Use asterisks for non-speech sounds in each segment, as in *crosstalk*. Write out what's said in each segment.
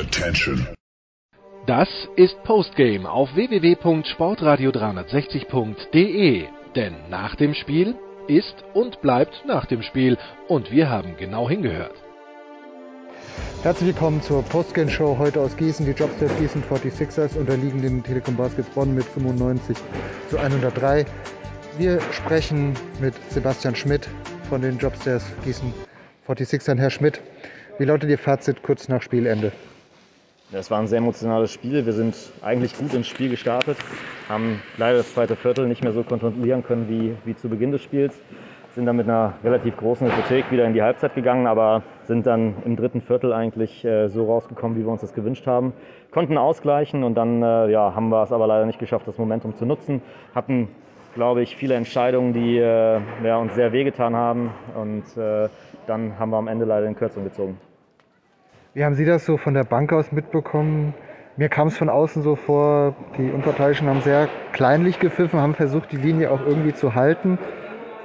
Attention. Das ist Postgame auf www.sportradio360.de. Denn nach dem Spiel ist und bleibt nach dem Spiel. Und wir haben genau hingehört. Herzlich willkommen zur Postgame Show heute aus Gießen. Die Jobsters Gießen 46ers unterliegen den Telekom Baskets Bonn mit 95 zu 103. Wir sprechen mit Sebastian Schmidt von den Jobsters Gießen 46ern. Herr Schmidt, wie lautet Ihr Fazit kurz nach Spielende? Es war ein sehr emotionales Spiel. Wir sind eigentlich gut ins Spiel gestartet, haben leider das zweite Viertel nicht mehr so kontrollieren können wie, wie zu Beginn des Spiels. Sind dann mit einer relativ großen Hypothek wieder in die Halbzeit gegangen, aber sind dann im dritten Viertel eigentlich äh, so rausgekommen, wie wir uns das gewünscht haben. Konnten ausgleichen und dann äh, ja, haben wir es aber leider nicht geschafft, das Momentum zu nutzen. Hatten, glaube ich, viele Entscheidungen, die äh, ja, uns sehr wehgetan haben und äh, dann haben wir am Ende leider in Kürzung gezogen. Wie haben Sie das so von der Bank aus mitbekommen? Mir kam es von außen so vor, die Unparteiischen haben sehr kleinlich gepfiffen, haben versucht, die Linie auch irgendwie zu halten,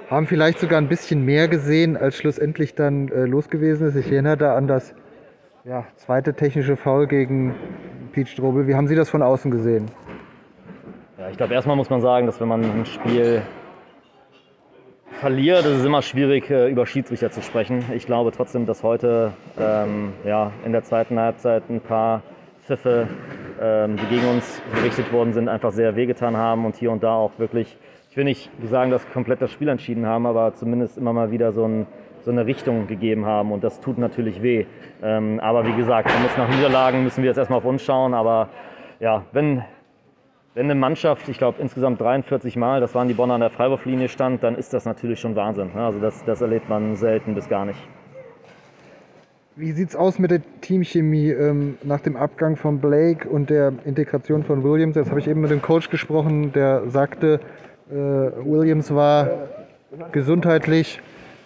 haben vielleicht sogar ein bisschen mehr gesehen, als schlussendlich dann äh, los gewesen ist. Ich erinnere da an das ja, zweite technische Foul gegen Pete Strobel. Wie haben Sie das von außen gesehen? Ja, ich glaube, erstmal muss man sagen, dass wenn man ein Spiel verliert, ist es immer schwierig, äh, über Schiedsrichter zu sprechen. Ich glaube trotzdem, dass heute ähm, ja, in der zweiten Halbzeit ein paar Pfiffe, ähm, die gegen uns gerichtet worden sind, einfach sehr wehgetan haben und hier und da auch wirklich, ich will nicht sagen, dass komplett das Spiel entschieden haben, aber zumindest immer mal wieder so, ein, so eine Richtung gegeben haben und das tut natürlich weh. Ähm, aber wie gesagt, man muss nach Niederlagen müssen wir jetzt erstmal auf uns schauen, aber ja, wenn wenn eine Mannschaft, ich glaube insgesamt 43 Mal, das waren die Bonner an der Freiwurflinie stand, dann ist das natürlich schon Wahnsinn. Also das, das erlebt man selten bis gar nicht. Wie sieht es aus mit der Teamchemie ähm, nach dem Abgang von Blake und der Integration von Williams? Jetzt habe ich eben mit dem Coach gesprochen, der sagte, äh, Williams war gesundheitlich,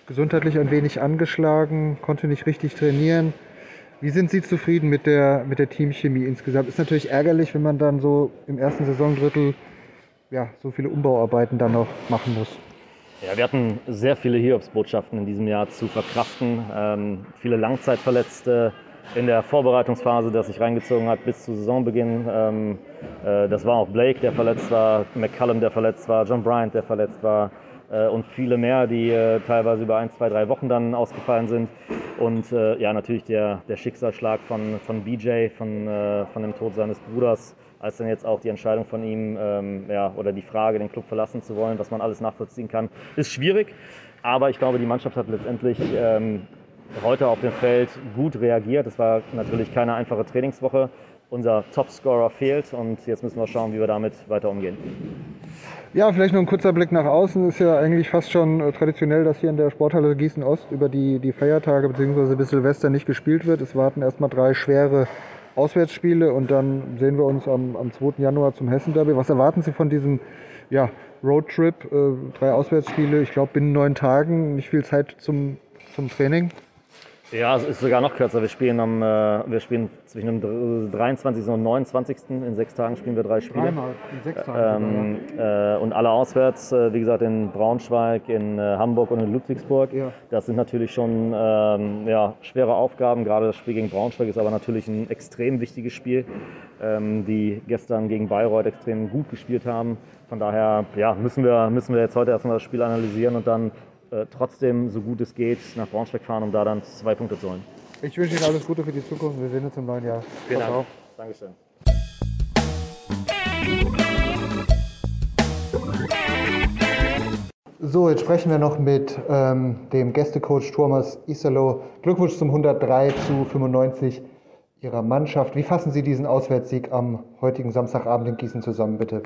gesundheitlich ein wenig angeschlagen, konnte nicht richtig trainieren. Wie sind Sie zufrieden mit der, mit der Teamchemie insgesamt? Ist natürlich ärgerlich, wenn man dann so im ersten Saisondrittel ja, so viele Umbauarbeiten dann noch machen muss. Ja, wir hatten sehr viele Hiobsbotschaften in diesem Jahr zu verkraften. Ähm, viele Langzeitverletzte in der Vorbereitungsphase, das sich reingezogen hat bis zu Saisonbeginn. Ähm, äh, das war auch Blake, der verletzt war, McCallum, der verletzt war, John Bryant, der verletzt war äh, und viele mehr, die äh, teilweise über ein, zwei, drei Wochen dann ausgefallen sind. Und äh, ja, natürlich der, der Schicksalsschlag von, von BJ, von, äh, von dem Tod seines Bruders, als dann jetzt auch die Entscheidung von ihm ähm, ja, oder die Frage, den Club verlassen zu wollen, was man alles nachvollziehen kann, ist schwierig. Aber ich glaube, die Mannschaft hat letztendlich ähm, heute auf dem Feld gut reagiert. Es war natürlich keine einfache Trainingswoche. Unser Topscorer fehlt und jetzt müssen wir schauen, wie wir damit weiter umgehen. Ja, vielleicht noch ein kurzer Blick nach außen. Ist ja eigentlich fast schon äh, traditionell, dass hier in der Sporthalle Gießen Ost über die, die Feiertage bzw. bis Silvester nicht gespielt wird. Es warten erstmal drei schwere Auswärtsspiele und dann sehen wir uns am, am 2. Januar zum Hessen-Derby. Was erwarten Sie von diesem ja, Roadtrip? Äh, drei Auswärtsspiele, ich glaube binnen neun Tagen, nicht viel Zeit zum, zum Training. Ja, es ist sogar noch kürzer. Wir spielen, am, äh, wir spielen zwischen dem 23. und 29. In sechs Tagen spielen wir drei Spiele. Dreimal, in sechs Tagen. Ähm, äh, und alle auswärts, äh, wie gesagt, in Braunschweig, in äh, Hamburg und in Ludwigsburg. Ja. Das sind natürlich schon ähm, ja, schwere Aufgaben. Gerade das Spiel gegen Braunschweig ist aber natürlich ein extrem wichtiges Spiel, ähm, die gestern gegen Bayreuth extrem gut gespielt haben. Von daher ja, müssen, wir, müssen wir jetzt heute erstmal das Spiel analysieren und dann äh, trotzdem, so gut es geht, nach Braunschweig fahren, um da dann zwei Punkte zu holen. Ich wünsche Ihnen alles Gute für die Zukunft. Wir sehen uns im neuen Jahr. Vielen Dank. Dankeschön. So, jetzt sprechen wir noch mit ähm, dem Gästecoach Thomas Isalo. Glückwunsch zum 103 zu 95 Ihrer Mannschaft. Wie fassen Sie diesen Auswärtssieg am heutigen Samstagabend in Gießen zusammen, bitte?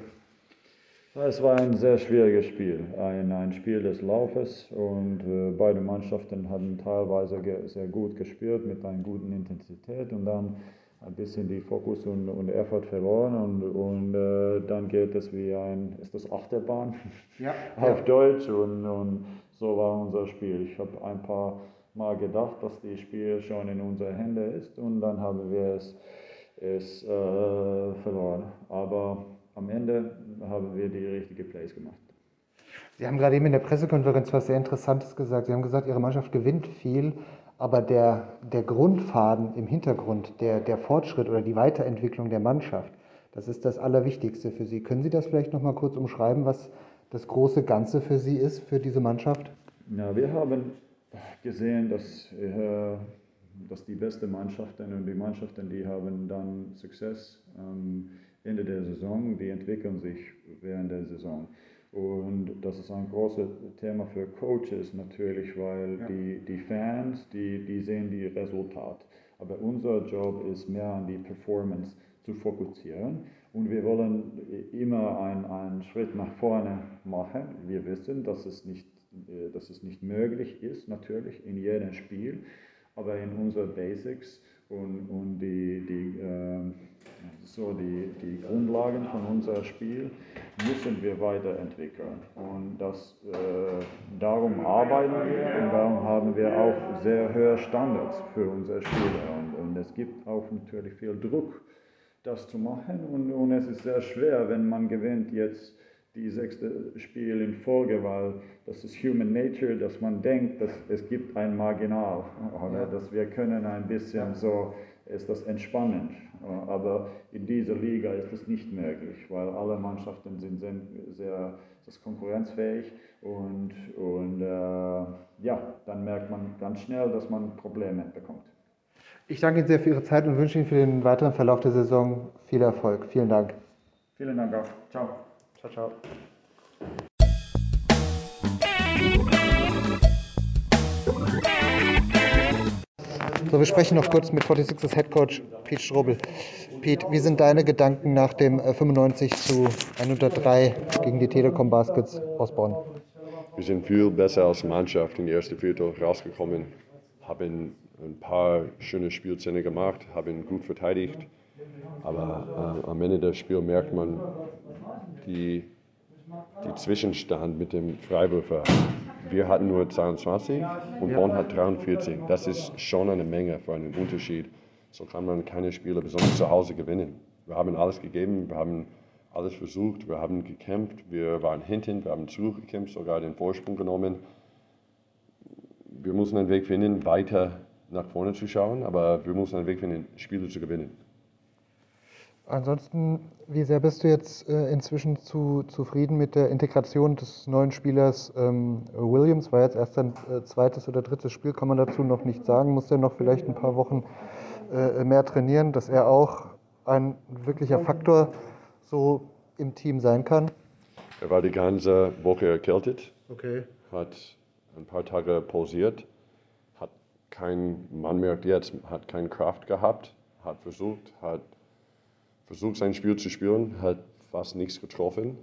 Es war ein sehr schwieriges Spiel, ein, ein Spiel des Laufes und äh, beide Mannschaften hatten teilweise sehr gut gespielt mit einer guten Intensität und dann ein bisschen die Fokus und, und Effort verloren und, und äh, dann geht es wie ein, ist das Achterbahn *laughs* Ja. auf Deutsch und, und so war unser Spiel. Ich habe ein paar Mal gedacht, dass das Spiel schon in unseren Händen ist und dann haben wir es, es äh, verloren. Aber am Ende haben wir die richtigen Plays gemacht. Sie haben gerade eben in der Pressekonferenz was sehr Interessantes gesagt. Sie haben gesagt, Ihre Mannschaft gewinnt viel, Aber der, der Grundfaden im Hintergrund, der, der Fortschritt oder die Weiterentwicklung der Mannschaft, das ist das Allerwichtigste für Sie. Können Sie das vielleicht noch mal kurz umschreiben, was das große Ganze für Sie ist, für diese Mannschaft? Ja, wir haben gesehen, dass, äh, dass die besten Mannschaften und die Mannschaften, die haben dann Success am Ende der Saison, die entwickeln sich während der Saison. Und das ist ein großes Thema für Coaches natürlich, weil ja. die, die Fans, die, die sehen die Resultate. Aber unser Job ist mehr an die Performance zu fokussieren. Und wir wollen immer einen, einen Schritt nach vorne machen. Wir wissen, dass es, nicht, äh, dass es nicht möglich ist, natürlich in jedem Spiel, aber in unseren Basics und, und die, die, äh, so die, die Grundlagen von unserem Spiel müssen wir weiterentwickeln. Und das, äh, darum arbeiten wir und darum haben wir auch sehr hohe Standards für unsere Spieler. Und, und es gibt auch natürlich viel Druck, das zu machen. Und, und es ist sehr schwer, wenn man gewinnt jetzt die sechste Spiel in Folge, weil das ist Human Nature, dass man denkt, dass es gibt ein Marginal, oder dass wir können ein bisschen so, ist das entspannend. Aber in dieser Liga ist das nicht möglich, weil alle Mannschaften sind sehr, sehr das konkurrenzfähig und, und äh, ja, dann merkt man ganz schnell, dass man Probleme bekommt. Ich danke Ihnen sehr für Ihre Zeit und wünsche Ihnen für den weiteren Verlauf der Saison viel Erfolg. Vielen Dank. Vielen Dank auch. Ciao. Ciao, ciao. So, wir sprechen noch kurz mit 46ers Head Coach Pete Strobel. Pete, wie sind deine Gedanken nach dem 95 äh, zu 103 gegen die Telekom Baskets aus Bonn? Wir sind viel besser als Mannschaft in die erste Viertel rausgekommen, haben ein paar schöne Spielszenen gemacht, haben gut verteidigt. Aber äh, am Ende des Spiels merkt man, die, die Zwischenstand mit dem Freiwürfer. Wir hatten nur 22 und Bonn hat 43. Das ist schon eine Menge für einen Unterschied. So kann man keine Spiele besonders zu Hause gewinnen. Wir haben alles gegeben, wir haben alles versucht, wir haben gekämpft, wir waren hinten, wir haben zurückgekämpft, sogar den Vorsprung genommen. Wir müssen einen Weg finden, weiter nach vorne zu schauen, aber wir müssen einen Weg finden, Spiele zu gewinnen. Ansonsten, wie sehr bist du jetzt äh, inzwischen zu, zufrieden mit der Integration des neuen Spielers ähm, Williams? War jetzt erst sein äh, zweites oder drittes Spiel, kann man dazu noch nicht sagen. Muss er noch vielleicht ein paar Wochen äh, mehr trainieren, dass er auch ein wirklicher Faktor so im Team sein kann? Er war die ganze Woche erkältet, okay. hat ein paar Tage pausiert, hat kein, man merkt jetzt, hat keine Kraft gehabt, hat versucht, hat versucht sein Spiel zu spielen, hat fast nichts getroffen.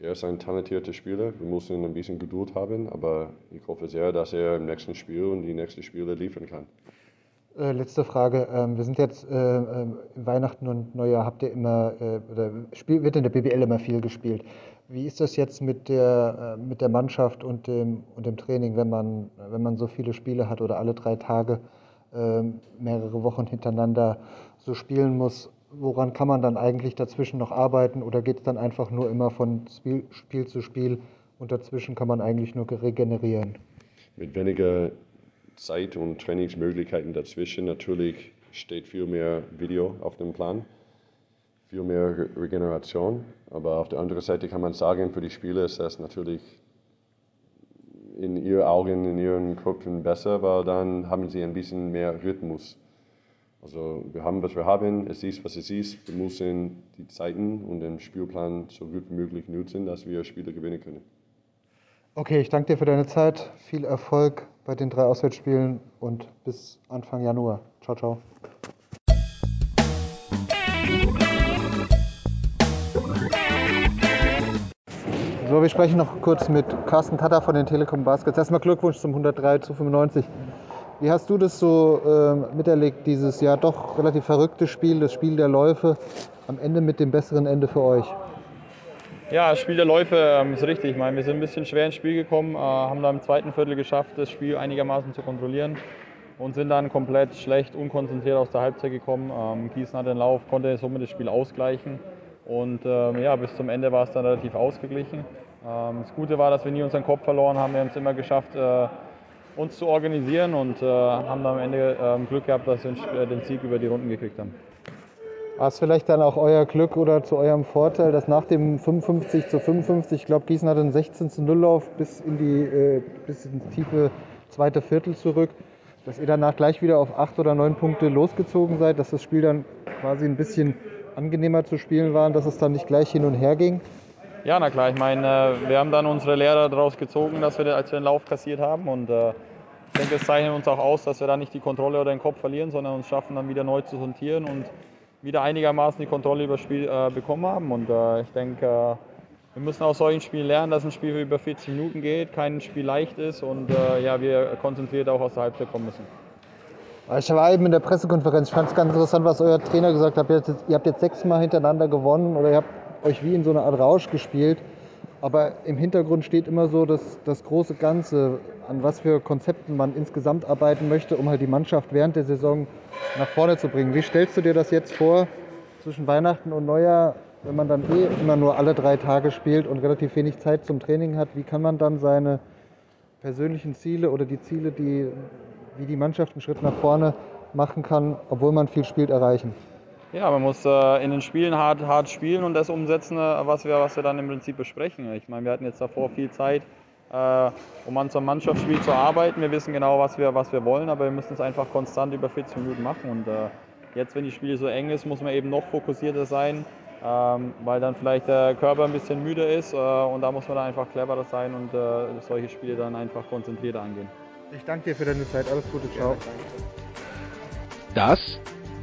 Er ist ein talentierter Spieler, wir müssen ein bisschen Geduld haben, aber ich hoffe sehr, dass er im nächsten Spiel und die nächsten Spiele liefern kann. Äh, letzte Frage. Ähm, wir sind jetzt äh, äh, Weihnachten und Neujahr. Habt ihr immer, äh, oder spiel, wird in der BBL immer viel gespielt? Wie ist das jetzt mit der, äh, mit der Mannschaft und dem, und dem Training, wenn man, wenn man so viele Spiele hat oder alle drei Tage ähm, mehrere Wochen hintereinander so spielen muss? Woran kann man dann eigentlich dazwischen noch arbeiten oder geht es dann einfach nur immer von Spiel, Spiel zu Spiel und dazwischen kann man eigentlich nur regenerieren? Mit weniger Zeit und Trainingsmöglichkeiten dazwischen natürlich steht viel mehr Video auf dem Plan, viel mehr Regeneration. Aber auf der anderen Seite kann man sagen, für die Spieler ist das natürlich in ihren Augen, in ihren Köpfen besser, weil dann haben sie ein bisschen mehr Rhythmus also wir haben, was wir haben, es ist, was es ist. Wir müssen die Zeiten und den Spielplan so gut wie möglich nutzen, dass wir Spiele gewinnen können. Okay, ich danke dir für deine Zeit. Viel Erfolg bei den drei Auswärtsspielen und bis Anfang Januar. Ciao, ciao. So, wir sprechen noch kurz mit Carsten Tatter von den Telekom Baskets. Erstmal Glückwunsch zum 103 zu 95. Wie hast du das so äh, miterlebt, dieses ja doch relativ verrückte Spiel, das Spiel der Läufe, am Ende mit dem besseren Ende für euch? Ja, das Spiel der Läufe ähm, ist richtig. Ich meine, wir sind ein bisschen schwer ins Spiel gekommen, äh, haben da im zweiten Viertel geschafft, das Spiel einigermaßen zu kontrollieren und sind dann komplett schlecht, unkonzentriert aus der Halbzeit gekommen. Ähm, Gießen hat den Lauf, konnte somit das Spiel ausgleichen und ähm, ja, bis zum Ende war es dann relativ ausgeglichen. Ähm, das Gute war, dass wir nie unseren Kopf verloren haben. Wir haben es immer geschafft, äh, uns zu organisieren und äh, haben dann am Ende äh, Glück gehabt, dass wir äh, den Sieg über die Runden gekriegt haben. War es vielleicht dann auch euer Glück oder zu eurem Vorteil, dass nach dem 55 zu 55, ich glaube, Gießen hatte einen 16 zu 0 Lauf bis in die äh, bis ins tiefe zweite Viertel zurück, dass ihr danach gleich wieder auf acht oder neun Punkte losgezogen seid, dass das Spiel dann quasi ein bisschen angenehmer zu spielen war und dass es dann nicht gleich hin und her ging? Ja, na klar. Ich meine, äh, wir haben dann unsere Lehre daraus gezogen, dass wir, als wir den Lauf kassiert haben. Und äh, ich denke, es zeichnet uns auch aus, dass wir da nicht die Kontrolle oder den Kopf verlieren, sondern uns schaffen, dann wieder neu zu sortieren und wieder einigermaßen die Kontrolle über das Spiel äh, bekommen haben. Und äh, ich denke, äh, wir müssen aus solchen Spielen lernen, dass ein Spiel über 40 Minuten geht, kein Spiel leicht ist und äh, ja, wir konzentriert auch aus der Halbzeit kommen müssen. Ich war eben in der Pressekonferenz. Ich fand es ganz interessant, was euer Trainer gesagt hat. Ihr habt jetzt sechsmal hintereinander gewonnen oder ihr habt euch wie in so einer Art Rausch gespielt. Aber im Hintergrund steht immer so das, das große Ganze, an was für Konzepten man insgesamt arbeiten möchte, um halt die Mannschaft während der Saison nach vorne zu bringen. Wie stellst du dir das jetzt vor zwischen Weihnachten und Neujahr, wenn man dann eh immer nur alle drei Tage spielt und relativ wenig Zeit zum Training hat? Wie kann man dann seine persönlichen Ziele oder die Ziele, die, wie die Mannschaft einen Schritt nach vorne machen kann, obwohl man viel spielt, erreichen? Ja, man muss äh, in den Spielen hart, hart spielen und das umsetzen, äh, was wir, was wir dann im Prinzip besprechen. Ich meine, wir hatten jetzt davor viel Zeit, äh, um an so einem Mannschaftsspiel zu arbeiten. Wir wissen genau, was wir, was wir wollen, aber wir müssen es einfach konstant über 40 Minuten machen. Und äh, jetzt, wenn die Spiele so eng ist, muss man eben noch fokussierter sein, ähm, weil dann vielleicht der Körper ein bisschen müde ist und da muss man dann einfach cleverer sein und solche Spiele dann einfach konzentrierter angehen. Ich danke dir für deine Zeit. Alles Gute. Ciao. Das